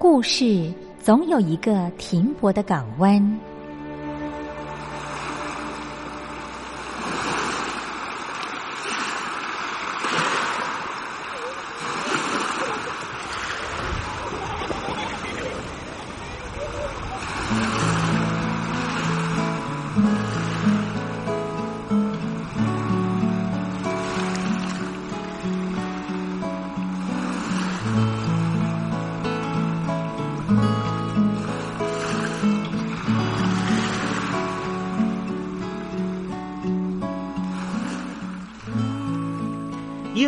故事总有一个停泊的港湾。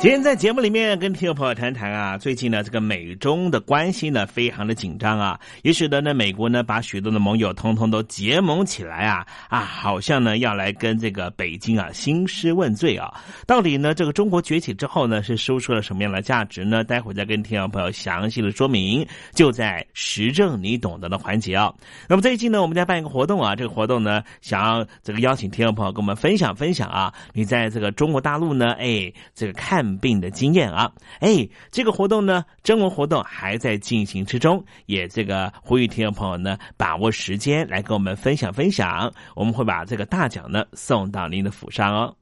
今天在节目里面跟听众朋友谈谈啊，最近呢这个美中的关系呢非常的紧张啊，也使得呢美国呢把许多的盟友通通都结盟起来啊啊，好像呢要来跟这个北京啊兴师问罪啊。到底呢这个中国崛起之后呢是输出了什么样的价值呢？待会再跟听众朋友详细的说明，就在时政你懂得的环节啊。那么最近呢我们在办一个活动啊，这个活动呢想要这个邀请听众朋友跟我们分享分享啊，你在这个中国大陆呢哎这个看。病的经验啊，哎，这个活动呢，征文活动还在进行之中，也这个呼吁听众朋友呢，把握时间来跟我们分享分享，我们会把这个大奖呢送到您的府上哦。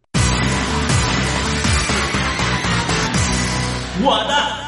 我的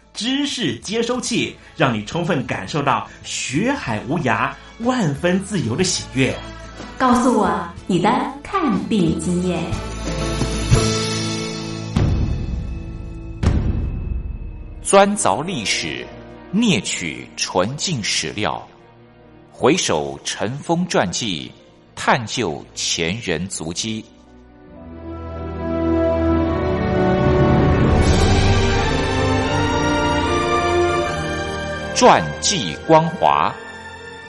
知识接收器，让你充分感受到学海无涯、万分自由的喜悦。告诉我你的看病经验。钻凿历史，啮取纯净史料，回首尘封传记，探究前人足迹。传记光华，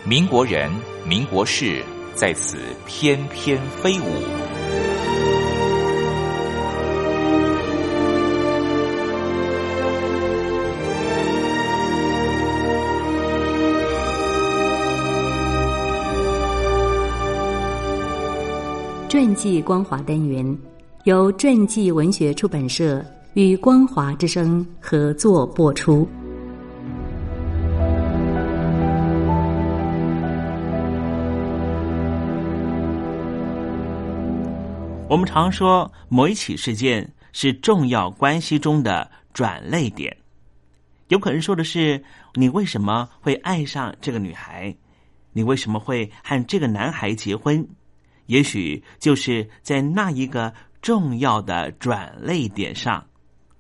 民国人、民国事在此翩翩飞舞。传记光华单元由传记文学出版社与光华之声合作播出。我们常说某一起事件是重要关系中的转泪点，有可能说的是你为什么会爱上这个女孩，你为什么会和这个男孩结婚。也许就是在那一个重要的转泪点上，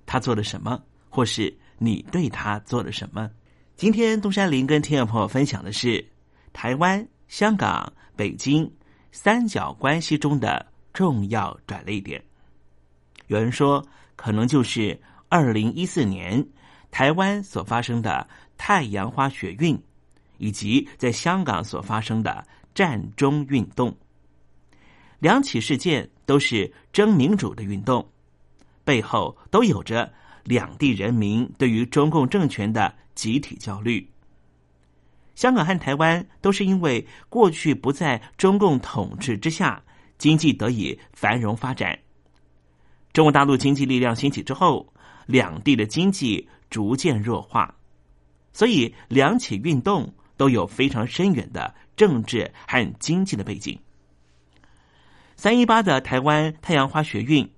他做了什么，或是你对他做了什么。今天东山林跟听众朋友分享的是台湾、香港、北京三角关系中的重要转泪点。有人说，可能就是二零一四年台湾所发生的太阳花学运，以及在香港所发生的战中运动。两起事件都是争民主的运动，背后都有着两地人民对于中共政权的集体焦虑。香港和台湾都是因为过去不在中共统治之下，经济得以繁荣发展。中国大陆经济力量兴起之后，两地的经济逐渐弱化，所以两起运动都有非常深远的政治和经济的背景。三一八的台湾太阳花学运，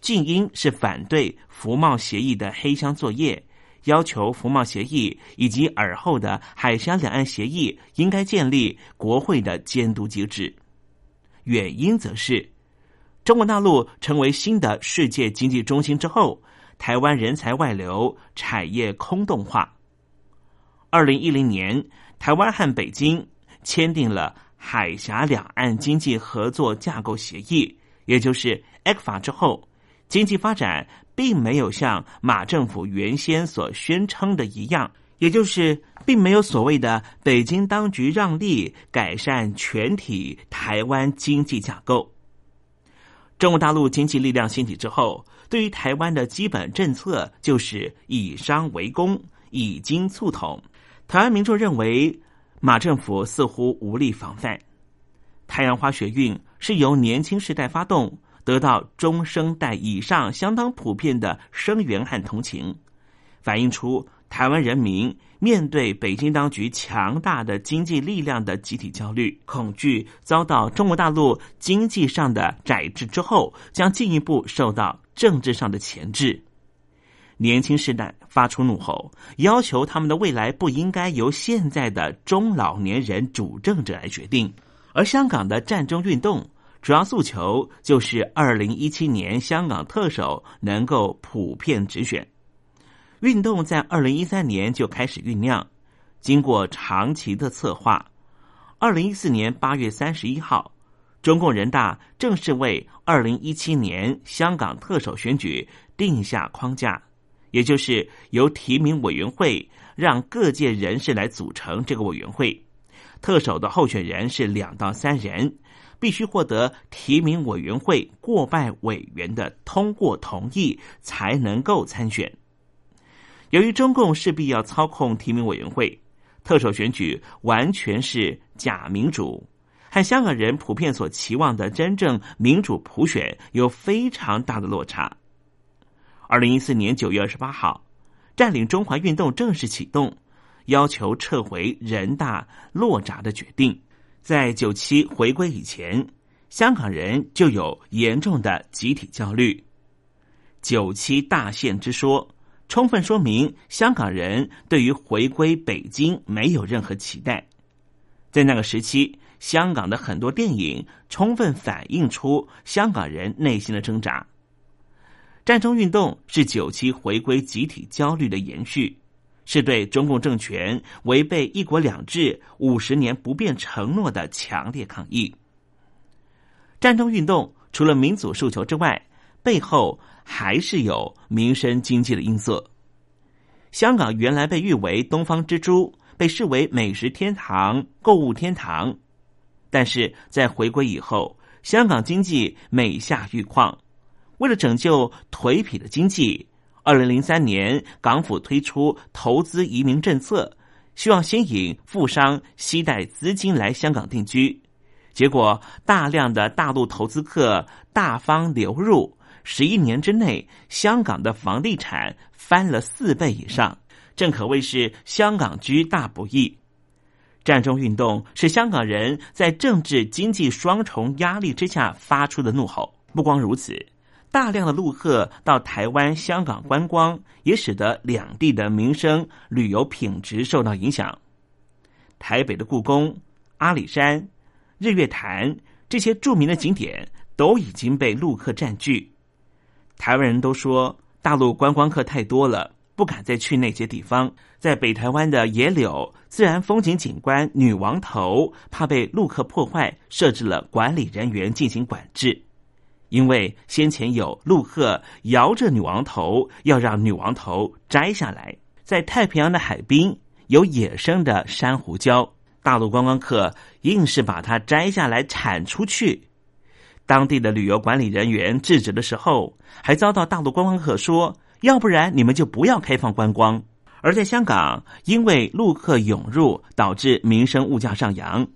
静音是反对服贸协议的黑箱作业，要求服贸协议以及尔后的海峡两岸协议应该建立国会的监督机制。原因则是中国大陆成为新的世界经济中心之后，台湾人才外流、产业空洞化。二零一零年，台湾和北京签订了海峡两岸经济合作架构协议，也就是 ECFA 之后，经济发展并没有像马政府原先所宣称的一样，也就是并没有所谓的北京当局让利改善全体台湾经济架构。中国大陆经济力量兴起之后，对于台湾的基本政策就是以商为公，以经促统。台湾民众认为，马政府似乎无力防范。太阳花学运是由年轻世代发动，得到中生代以上相当普遍的声援和同情，反映出台湾人民面对北京当局强大的经济力量的集体焦虑、恐惧，遭到中国大陆经济上的宰制之后，将进一步受到政治上的钳制。年轻世代发出怒吼，要求他们的未来不应该由现在的中老年人主政者来决定。而香港的战争运动主要诉求就是二零一七年香港特首能够普遍直选。运动在二零一三年就开始酝酿，经过长期的策划，二零一四年八月三十一号，中共人大正式为二零一七年香港特首选举定下框架。也就是由提名委员会让各界人士来组成这个委员会，特首的候选人是两到三人，必须获得提名委员会过半委员的通过同意才能够参选。由于中共势必要操控提名委员会，特首选举完全是假民主，和香港人普遍所期望的真正民主普选有非常大的落差。二零一四年九月二十八号，占领中华运动正式启动，要求撤回人大落闸的决定。在九七回归以前，香港人就有严重的集体焦虑。九七大限之说，充分说明香港人对于回归北京没有任何期待。在那个时期，香港的很多电影充分反映出香港人内心的挣扎。战争运动是九七回归集体焦虑的延续，是对中共政权违背“一国两制”五十年不变承诺的强烈抗议。战争运动除了民主诉求之外，背后还是有民生经济的因素。香港原来被誉为“东方之珠”，被视为美食天堂、购物天堂，但是在回归以后，香港经济每下愈况。为了拯救颓圮的经济，二零零三年港府推出投资移民政策，希望吸引富商携带资金来香港定居。结果，大量的大陆投资客大方流入，十一年之内，香港的房地产翻了四倍以上，正可谓是香港居大不易。战争运动是香港人在政治经济双重压力之下发出的怒吼。不光如此。大量的陆客到台湾、香港观光，也使得两地的民生旅游品质受到影响。台北的故宫、阿里山、日月潭这些著名的景点都已经被陆客占据。台湾人都说，大陆观光客太多了，不敢再去那些地方。在北台湾的野柳自然风景景观女王头，怕被陆客破坏，设置了管理人员进行管制。因为先前有陆客摇着女王头，要让女王头摘下来。在太平洋的海滨有野生的珊瑚礁，大陆观光客硬是把它摘下来铲出去。当地的旅游管理人员制止的时候，还遭到大陆观光客说：“要不然你们就不要开放观光。”而在香港，因为陆客涌入，导致民生物价上扬。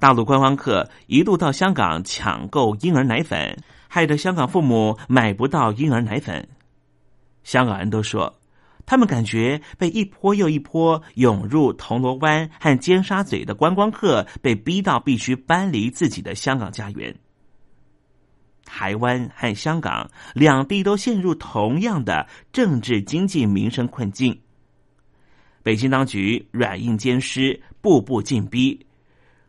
大陆观光客一度到香港抢购婴儿奶粉，害得香港父母买不到婴儿奶粉。香港人都说，他们感觉被一波又一波涌入铜锣湾和尖沙咀的观光客被逼到必须搬离自己的香港家园。台湾和香港两地都陷入同样的政治、经济、民生困境。北京当局软硬兼施，步步进逼。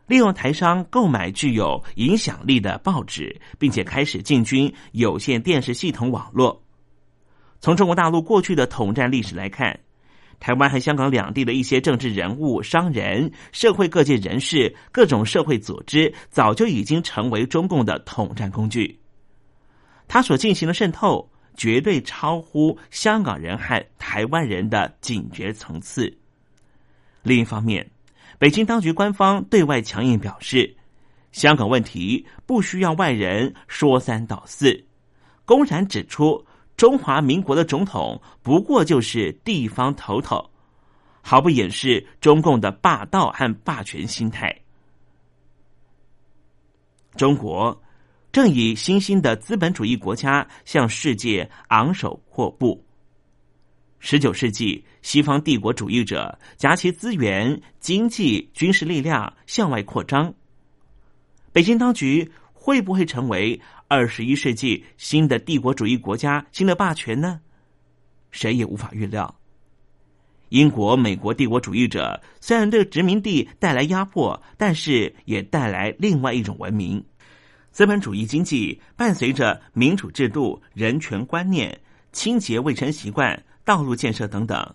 利用台商购买具有影响力的报纸，并且开始进军有线电视系统网络。从中国大陆过去的统战历史来看，台湾和香港两地的一些政治人物、商人、社会各界人士、各种社会组织，早就已经成为中共的统战工具。他所进行的渗透，绝对超乎香港人和台湾人的警觉层次。另一方面，北京当局官方对外强硬表示，香港问题不需要外人说三道四，公然指出。中华民国的总统不过就是地方头头，毫不掩饰中共的霸道和霸权心态。中国正以新兴的资本主义国家向世界昂首阔步。十九世纪，西方帝国主义者夹其资源、经济、军事力量向外扩张。北京当局会不会成为？二十一世纪新的帝国主义国家、新的霸权呢？谁也无法预料。英国、美国帝国主义者虽然对殖民地带来压迫，但是也带来另外一种文明。资本主义经济伴随着民主制度、人权观念、清洁卫生习惯、道路建设等等，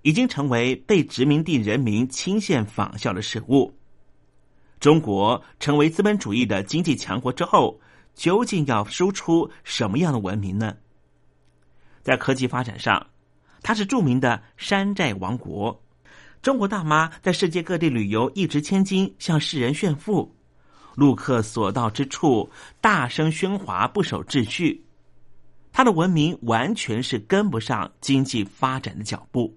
已经成为被殖民地人民倾羡仿效的事物。中国成为资本主义的经济强国之后。究竟要输出什么样的文明呢？在科技发展上，它是著名的山寨王国。中国大妈在世界各地旅游，一掷千金向世人炫富，陆客所到之处大声喧哗，不守秩序。他的文明完全是跟不上经济发展的脚步。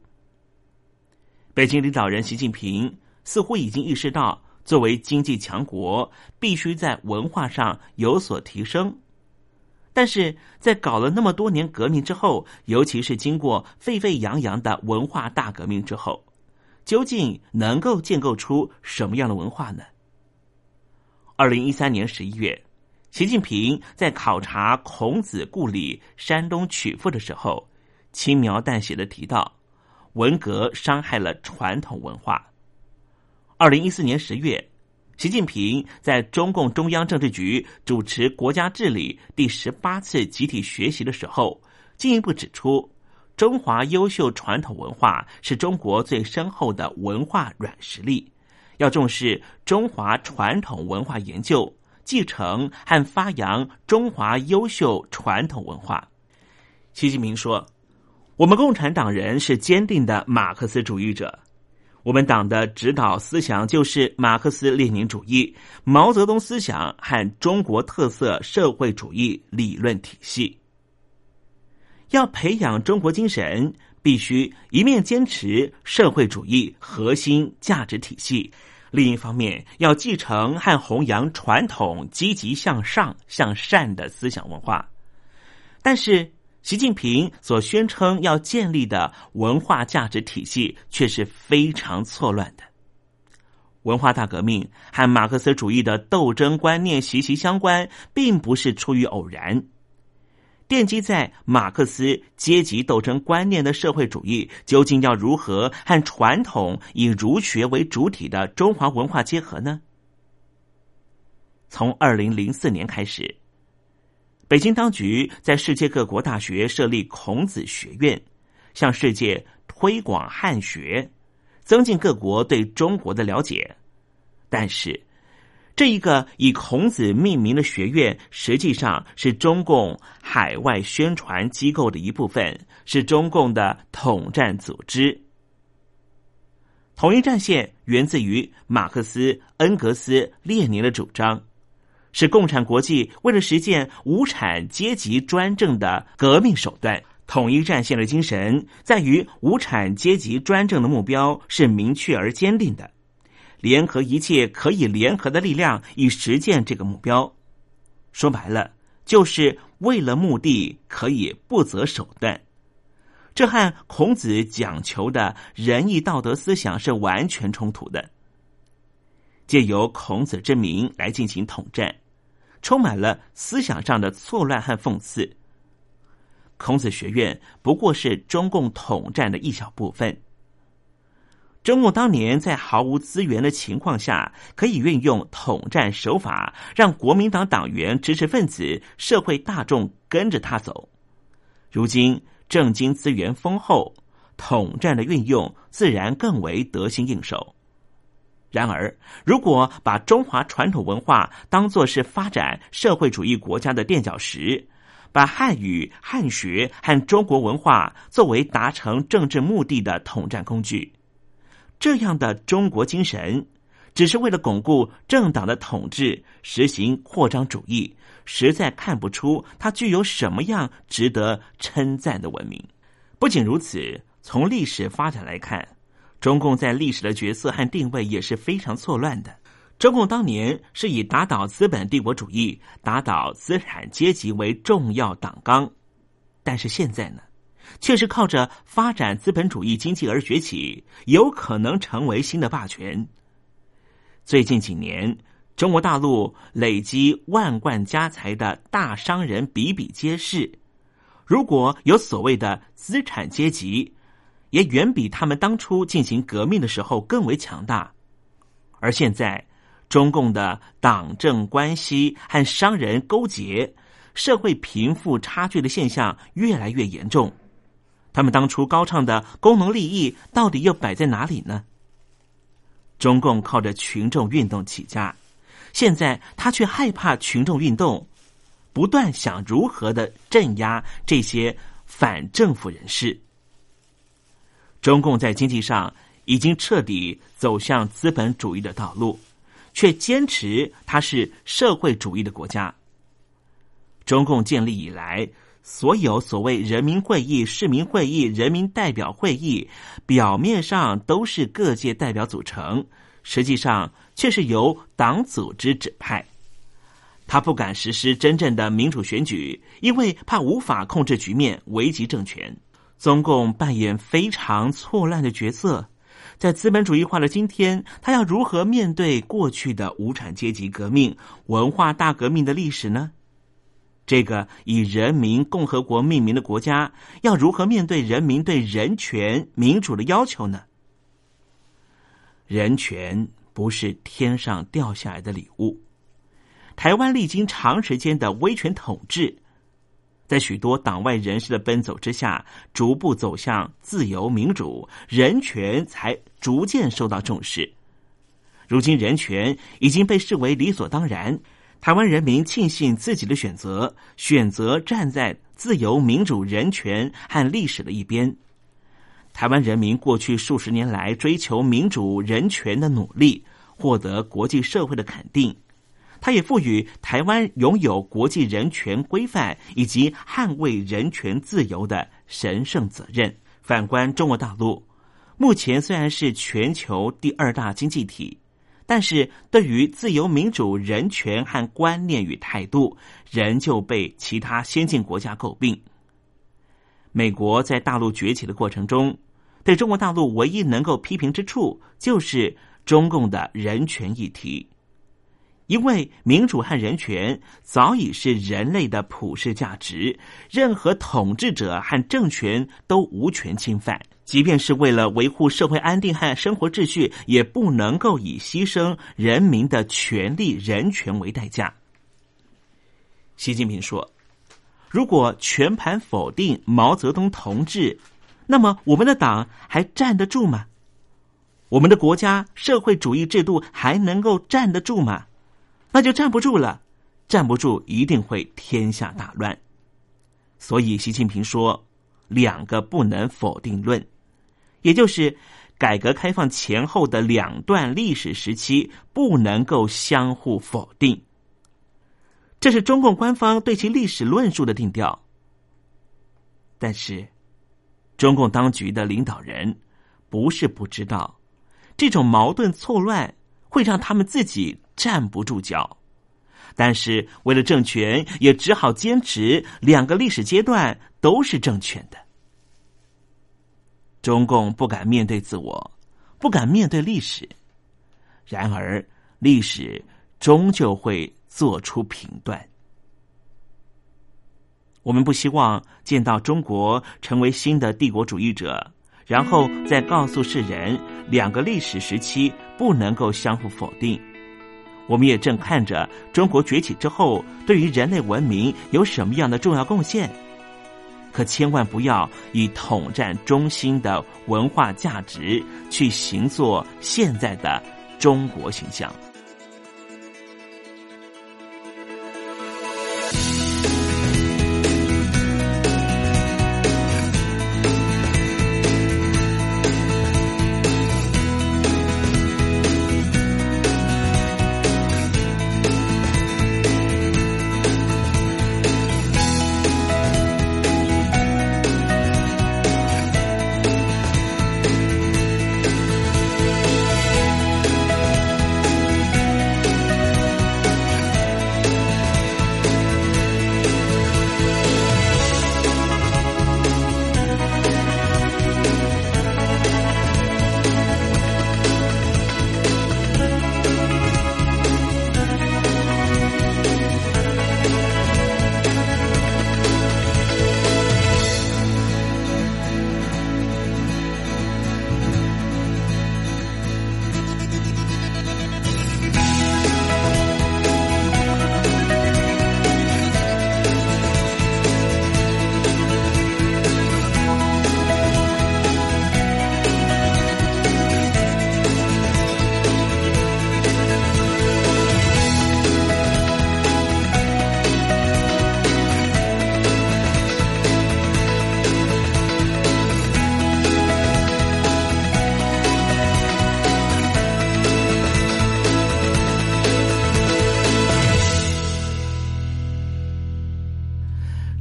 北京领导人习近平似乎已经意识到。作为经济强国，必须在文化上有所提升。但是在搞了那么多年革命之后，尤其是经过沸沸扬扬的文化大革命之后，究竟能够建构出什么样的文化呢？二零一三年十一月，习近平在考察孔子故里山东曲阜的时候，轻描淡写的提到，文革伤害了传统文化。二零一四年十月，习近平在中共中央政治局主持国家治理第十八次集体学习的时候，进一步指出，中华优秀传统文化是中国最深厚的文化软实力，要重视中华传统文化研究、继承和发扬中华优秀传统文化。习近平说：“我们共产党人是坚定的马克思主义者。”我们党的指导思想就是马克思列宁主义、毛泽东思想和中国特色社会主义理论体系。要培养中国精神，必须一面坚持社会主义核心价值体系，另一方面要继承和弘扬传统积极向上、向善的思想文化。但是。习近平所宣称要建立的文化价值体系，却是非常错乱的。文化大革命和马克思主义的斗争观念息息相关，并不是出于偶然。奠基在马克思阶级斗争观念的社会主义，究竟要如何和传统以儒学为主体的中华文化结合呢？从二零零四年开始。北京当局在世界各国大学设立孔子学院，向世界推广汉学，增进各国对中国的了解。但是，这一个以孔子命名的学院，实际上是中共海外宣传机构的一部分，是中共的统战组织。统一战线源自于马克思、恩格斯、列宁的主张。是共产国际为了实现无产阶级专政的革命手段。统一战线的精神在于无产阶级专政的目标是明确而坚定的，联合一切可以联合的力量以实现这个目标。说白了，就是为了目的可以不择手段。这和孔子讲求的仁义道德思想是完全冲突的。借由孔子之名来进行统战。充满了思想上的错乱和讽刺。孔子学院不过是中共统战的一小部分。中共当年在毫无资源的情况下，可以运用统战手法，让国民党党员、知识分子、社会大众跟着他走。如今，政经资源丰厚，统战的运用自然更为得心应手。然而，如果把中华传统文化当作是发展社会主义国家的垫脚石，把汉语、汉学和中国文化作为达成政治目的的统战工具，这样的中国精神，只是为了巩固政党的统治，实行扩张主义，实在看不出它具有什么样值得称赞的文明。不仅如此，从历史发展来看。中共在历史的角色和定位也是非常错乱的。中共当年是以打倒资本帝国主义、打倒资产阶级为重要党纲，但是现在呢，却是靠着发展资本主义经济而崛起，有可能成为新的霸权。最近几年，中国大陆累积万贯家财的大商人比比皆是，如果有所谓的资产阶级。也远比他们当初进行革命的时候更为强大，而现在中共的党政关系和商人勾结，社会贫富差距的现象越来越严重。他们当初高唱的功能利益到底又摆在哪里呢？中共靠着群众运动起家，现在他却害怕群众运动，不断想如何的镇压这些反政府人士。中共在经济上已经彻底走向资本主义的道路，却坚持它是社会主义的国家。中共建立以来，所有所谓人民会议、市民会议、人民代表会议，表面上都是各界代表组成，实际上却是由党组织指派。他不敢实施真正的民主选举，因为怕无法控制局面，危及政权。中共扮演非常错乱的角色，在资本主义化的今天，他要如何面对过去的无产阶级革命、文化大革命的历史呢？这个以人民共和国命名的国家，要如何面对人民对人权、民主的要求呢？人权不是天上掉下来的礼物，台湾历经长时间的威权统治。在许多党外人士的奔走之下，逐步走向自由民主，人权才逐渐受到重视。如今，人权已经被视为理所当然。台湾人民庆幸自己的选择，选择站在自由民主、人权和历史的一边。台湾人民过去数十年来追求民主、人权的努力，获得国际社会的肯定。他也赋予台湾拥有国际人权规范以及捍卫人权自由的神圣责任。反观中国大陆，目前虽然是全球第二大经济体，但是对于自由民主、人权和观念与态度，仍旧被其他先进国家诟病。美国在大陆崛起的过程中，对中国大陆唯一能够批评之处，就是中共的人权议题。因为民主和人权早已是人类的普世价值，任何统治者和政权都无权侵犯。即便是为了维护社会安定和生活秩序，也不能够以牺牲人民的权利、人权为代价。习近平说：“如果全盘否定毛泽东同志，那么我们的党还站得住吗？我们的国家社会主义制度还能够站得住吗？”那就站不住了，站不住一定会天下大乱。所以习近平说，两个不能否定论，也就是改革开放前后的两段历史时期不能够相互否定。这是中共官方对其历史论述的定调。但是，中共当局的领导人不是不知道，这种矛盾错乱会让他们自己。站不住脚，但是为了政权，也只好坚持两个历史阶段都是正确的。中共不敢面对自我，不敢面对历史，然而历史终究会做出评断。我们不希望见到中国成为新的帝国主义者，然后再告诉世人，两个历史时期不能够相互否定。我们也正看着中国崛起之后，对于人类文明有什么样的重要贡献。可千万不要以统战中心的文化价值去行作现在的中国形象。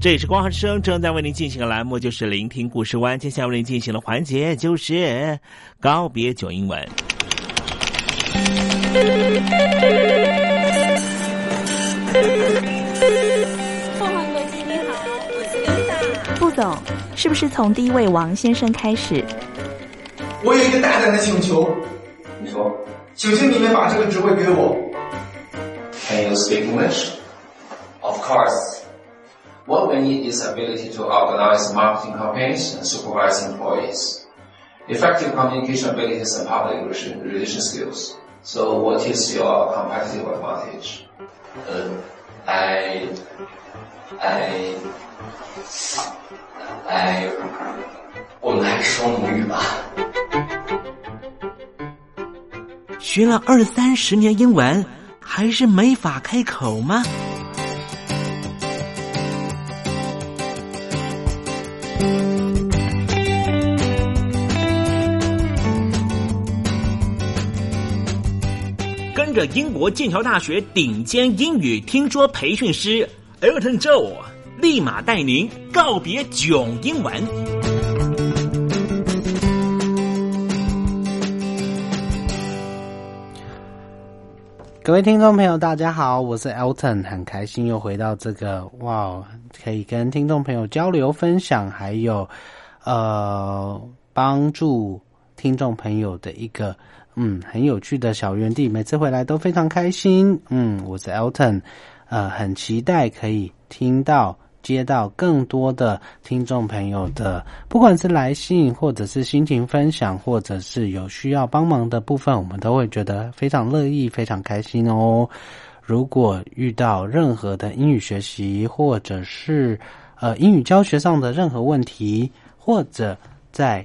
这也是光华之声正在为您进行的栏目，就是聆听故事湾。接下来为您进行的环节就是告别九英文。凤凰国际你好，我是刘大。副总，是不是从第一位王先生开始？我有一个大胆的请求，你说，请求你们把这个职位给我。Can you speak English? Of course. What we need is ability to organize marketing campaigns and supervise employees. Effective communication abilities and public relation, relation skills. So what is your competitive advantage? Uh, I, I, I，我们还是说母语吧。学了二三十年英文，还是没法开口吗？ 跟着英国剑桥大学顶尖英语听说培训师 Elton Joe，立马带您告别囧英文。各位听众朋友，大家好，我是 Elton，很开心又回到这个哇，可以跟听众朋友交流分享，还有呃帮助听众朋友的一个嗯很有趣的小园地，每次回来都非常开心。嗯，我是 Elton，呃，很期待可以听到。接到更多的听众朋友的，不管是来信，或者是心情分享，或者是有需要帮忙的部分，我们都会觉得非常乐意、非常开心哦。如果遇到任何的英语学习，或者是呃英语教学上的任何问题，或者在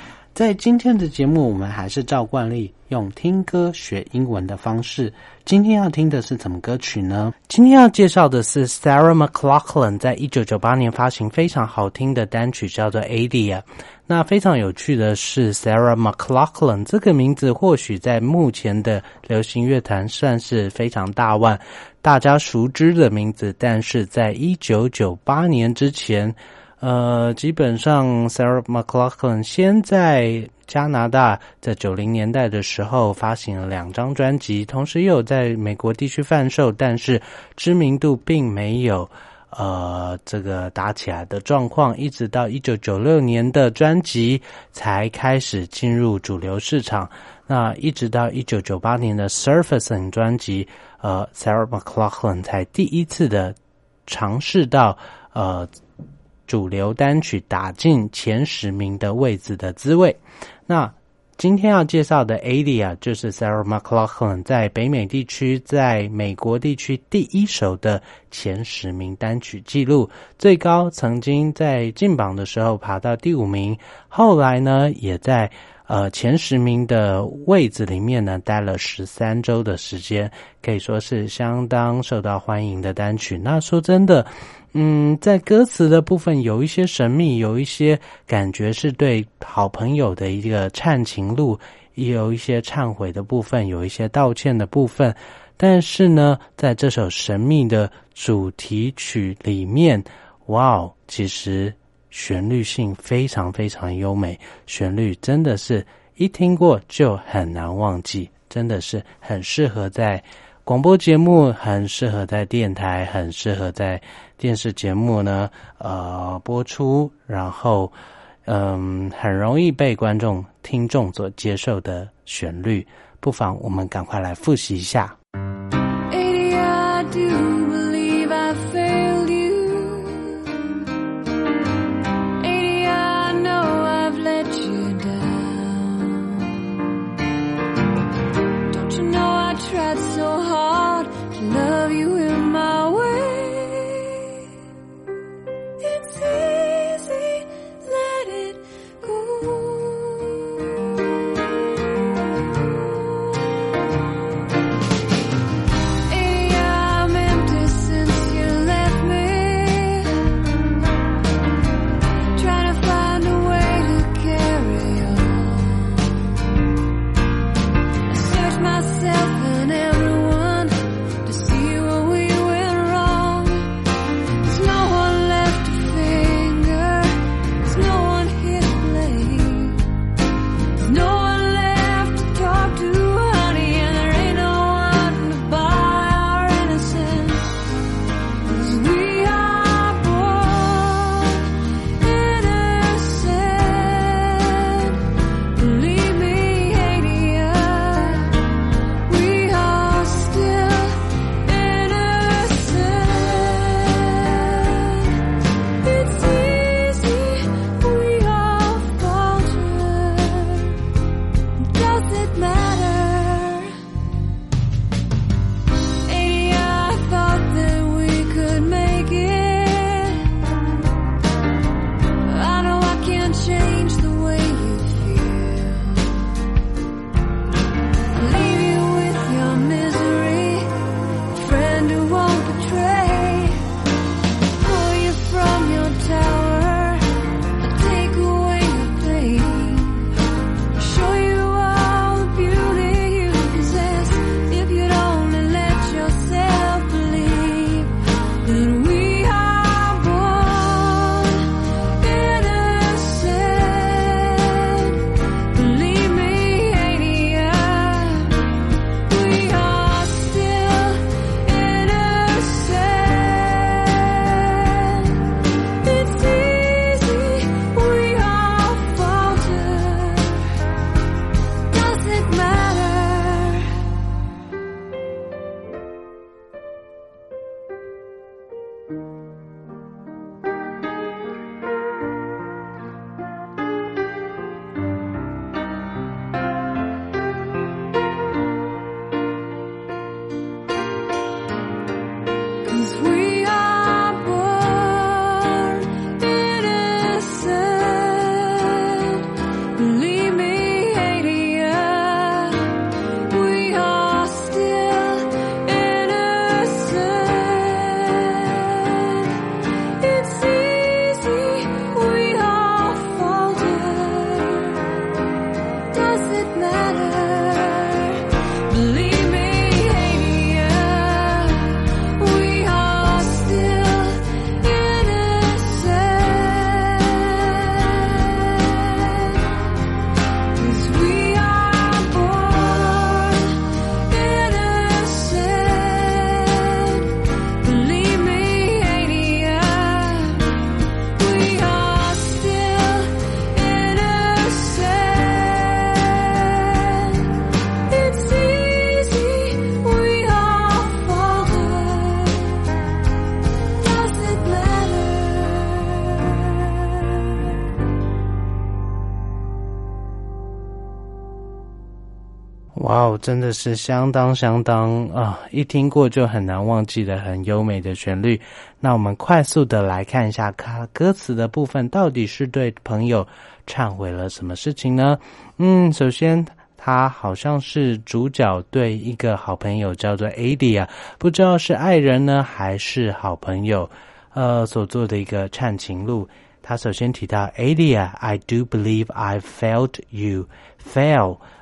在今天的节目，我们还是照惯例用听歌学英文的方式。今天要听的是什么歌曲呢？今天要介绍的是 Sarah McLachlan 在一九九八年发行非常好听的单曲，叫做《Adia》。那非常有趣的是，Sarah McLachlan 这个名字或许在目前的流行乐坛算是非常大腕、大家熟知的名字，但是在一九九八年之前。呃，基本上，Sarah McLachlan 先在加拿大在九零年代的时候发行了两张专辑，同时又有在美国地区贩售，但是知名度并没有呃这个打起来的状况，一直到一九九六年的专辑才开始进入主流市场。那一直到一九九八年的《Surface》专辑，呃，Sarah McLachlan 才第一次的尝试到呃主流单曲打进前十名的位置的滋味。那今天要介绍的《Adia》就是 Sarah McLachlan 在北美地区、在美国地区第一首的前十名单曲记录，最高曾经在进榜的时候爬到第五名，后来呢也在。呃，前十名的位置里面呢，待了十三周的时间，可以说是相当受到欢迎的单曲。那说真的，嗯，在歌词的部分有一些神秘，有一些感觉是对好朋友的一个忏情录，也有一些忏悔的部分，有一些道歉的部分。但是呢，在这首神秘的主题曲里面，哇哦，其实。旋律性非常非常优美，旋律真的是一听过就很难忘记，真的是很适合在广播节目，很适合在电台，很适合在电视节目呢，呃播出，然后嗯，很容易被观众听众所接受的旋律，不妨我们赶快来复习一下。真的是相当相当啊！一听过就很难忘记的很优美的旋律。那我们快速的来看一下，它歌词的部分到底是对朋友忏悔了什么事情呢？嗯，首先他好像是主角对一个好朋友叫做 Adi 啊，不知道是爱人呢还是好朋友，呃，所做的一个忏情录。他首先提到 Adia，I do believe I failed you.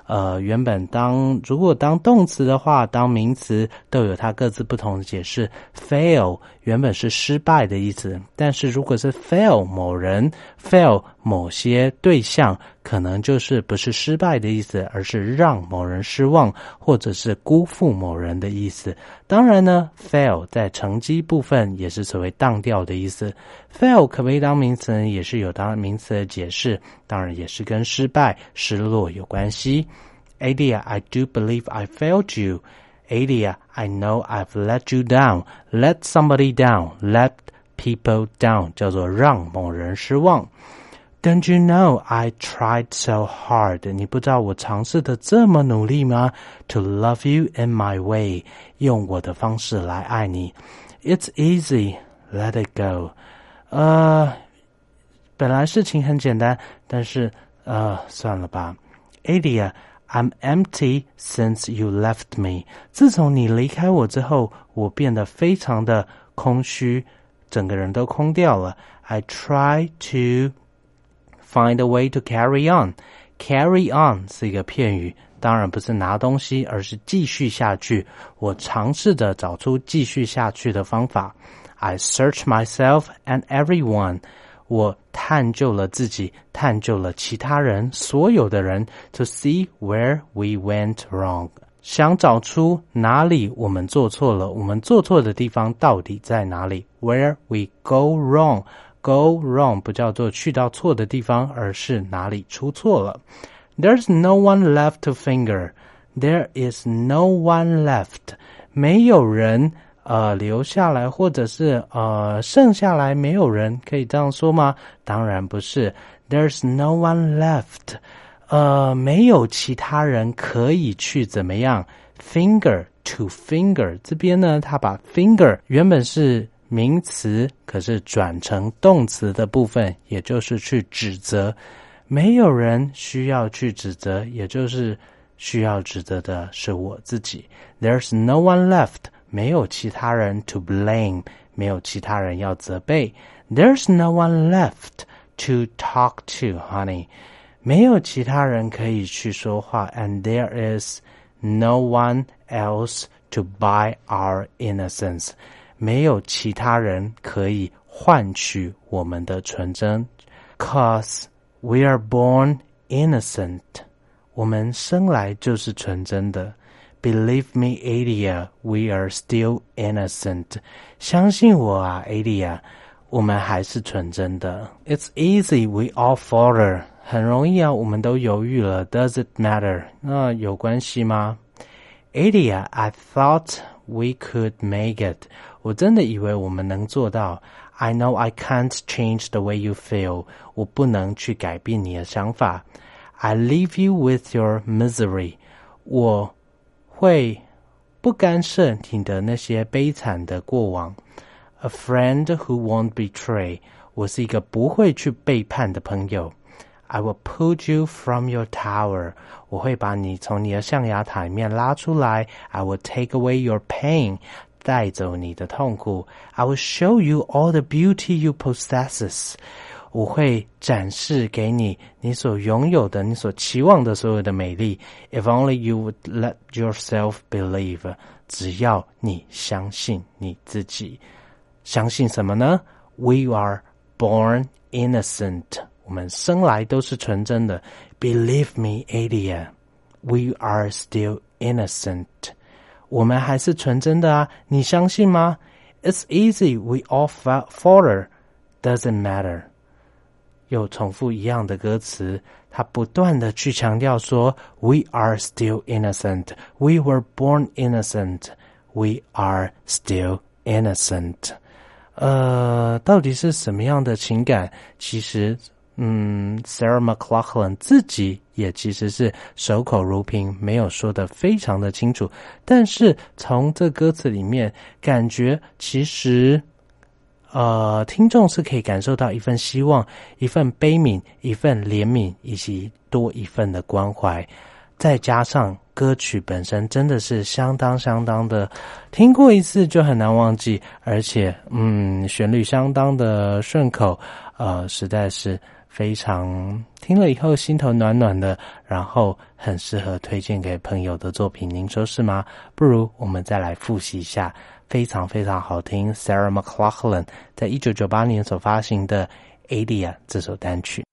呃，原本当如果当动词的话，当名词都有它各自不同的解释。Fail 原本是失败的意思，但是如果是 fail 某人，fail 某些对象。可能就是不是失败的意思，而是让某人失望，或者是辜负某人的意思。当然呢，fail 在成绩部分也是所谓当掉的意思。fail 可不可以当名词，也是有当名词的解释，当然也是跟失败、失落有关系。Adia, I do believe I failed you. Adia, I know I've let you down. Let somebody down. Let people down，叫做让某人失望。Don't you know I tried so hard？你不知道我尝试的这么努力吗？To love you in my way，用我的方式来爱你。It's easy, let it go。呃，本来事情很简单，但是呃，算了吧。Adia, I'm empty since you left me。自从你离开我之后，我变得非常的空虚，整个人都空掉了。I try to Find a way to carry on. Carry on 是一个片语，当然不是拿东西，而是继续下去。我尝试着找出继续下去的方法。I search myself and everyone. 我探究了自己，探究了其他人，所有的人，to see where we went wrong. 想找出哪里我们做错了，我们做错的地方到底在哪里？Where we go wrong. Go wrong 不叫做去到错的地方，而是哪里出错了。There's no one left to finger. There is no one left. 没有人呃留下来，或者是呃剩下来，没有人可以这样说吗？当然不是。There's no one left. 呃，没有其他人可以去怎么样？Finger to finger 这边呢，他把 finger 原本是。名词可是转成动词的部分，也就是去指责。没有人需要去指责，也就是需要指责的是我自己。There's no one left，没有其他人 to blame，没有其他人要责备。There's no one left to talk to，honey，没有其他人可以去说话。And there is no one else to buy our innocence。没有其他人可以换取我们的纯真，cause we are born innocent。我们生来就是纯真的。 Believe me, Adia, we are still innocent。相信我啊，Adia，我们还是纯真的。It's easy, we all falter。很容易啊，我们都犹豫了。Does it matter？那有关系吗？Adia, I thought we could make it。我真的以为我们能做到。I know I can't change the way you feel。我不能去改变你的想法。I leave you with your misery。我 会不干涉你的那些悲惨的过往。A friend who won't betray。我是一个不会去背叛的朋友。I will pull you from your tower。我会把你从你的象牙塔里面拉出来。I will take away your pain。带走你的痛苦。I will show you all the beauty you possesses。 我会展示给你你所拥有的、你所期望的所有的美丽。If only you would let yourself believe。只要你相信你自己，相信什么呢？We are born innocent。我们生来都是纯真的。Believe me, Adia. We are still innocent. 我们还是纯真的啊，你相信吗？It's easy, we all falter. Doesn't matter. 又重复一样的歌词，他不断的去强调说：“We are still innocent. We were born innocent. We are still innocent.” 呃，到底是什么样的情感？其实，嗯，Sarah McLachlan 自己也其实是守口如瓶，没有说的非常的清楚。但是从这歌词里面，感觉其实，呃，听众是可以感受到一份希望，一份悲悯，一份怜悯，以及多一份的关怀。再加上歌曲本身真的是相当相当的，听过一次就很难忘记，而且嗯，旋律相当的顺口，呃，实在是。非常听了以后心头暖暖的，然后很适合推荐给朋友的作品，您说是吗？不如我们再来复习一下非常非常好听，Sarah McLachlan 在一九九八年所发行的《Adia》这首单曲。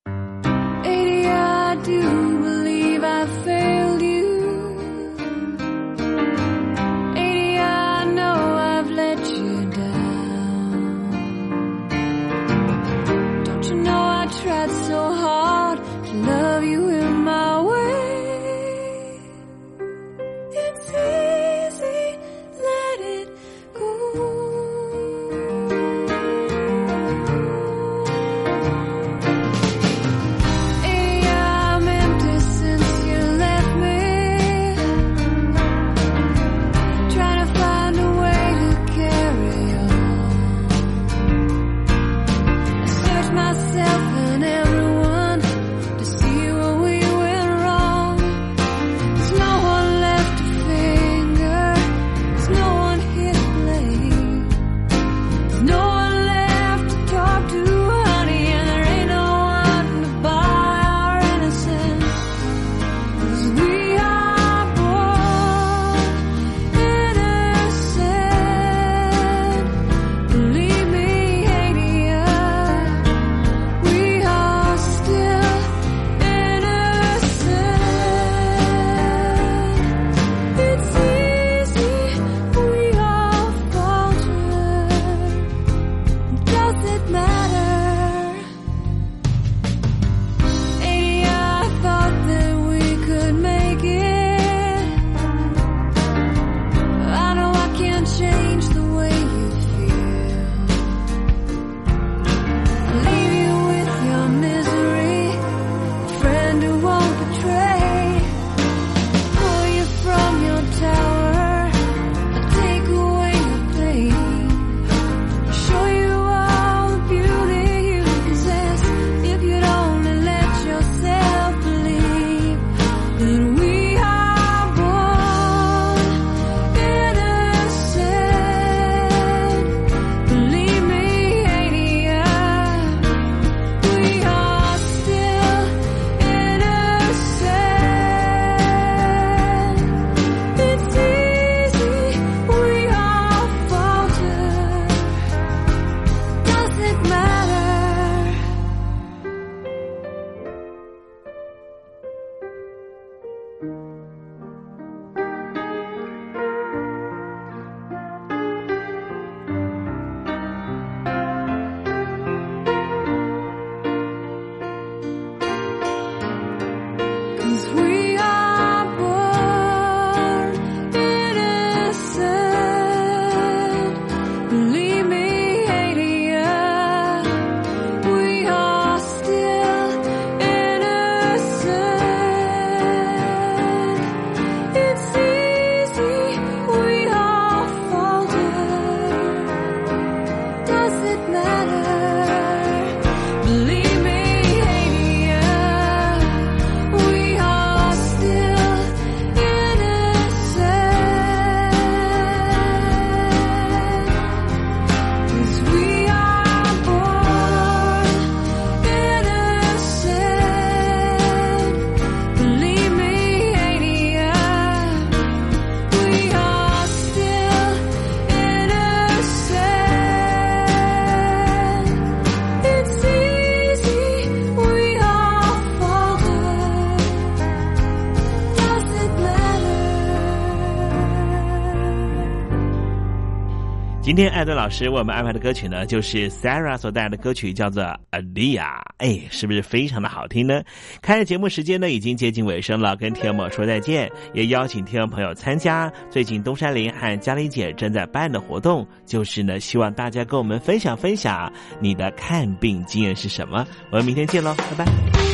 今天艾顿老师为我们安排的歌曲呢，就是 Sarah 所带来的歌曲，叫做《Alia》。哎，是不是非常的好听呢？看节目时间呢，已经接近尾声了，跟听友说再见，也邀请听友朋友参加最近东山林和嘉玲姐正在办的活动，就是呢，希望大家跟我们分享分享你的看病经验是什么。我们明天见喽，拜拜。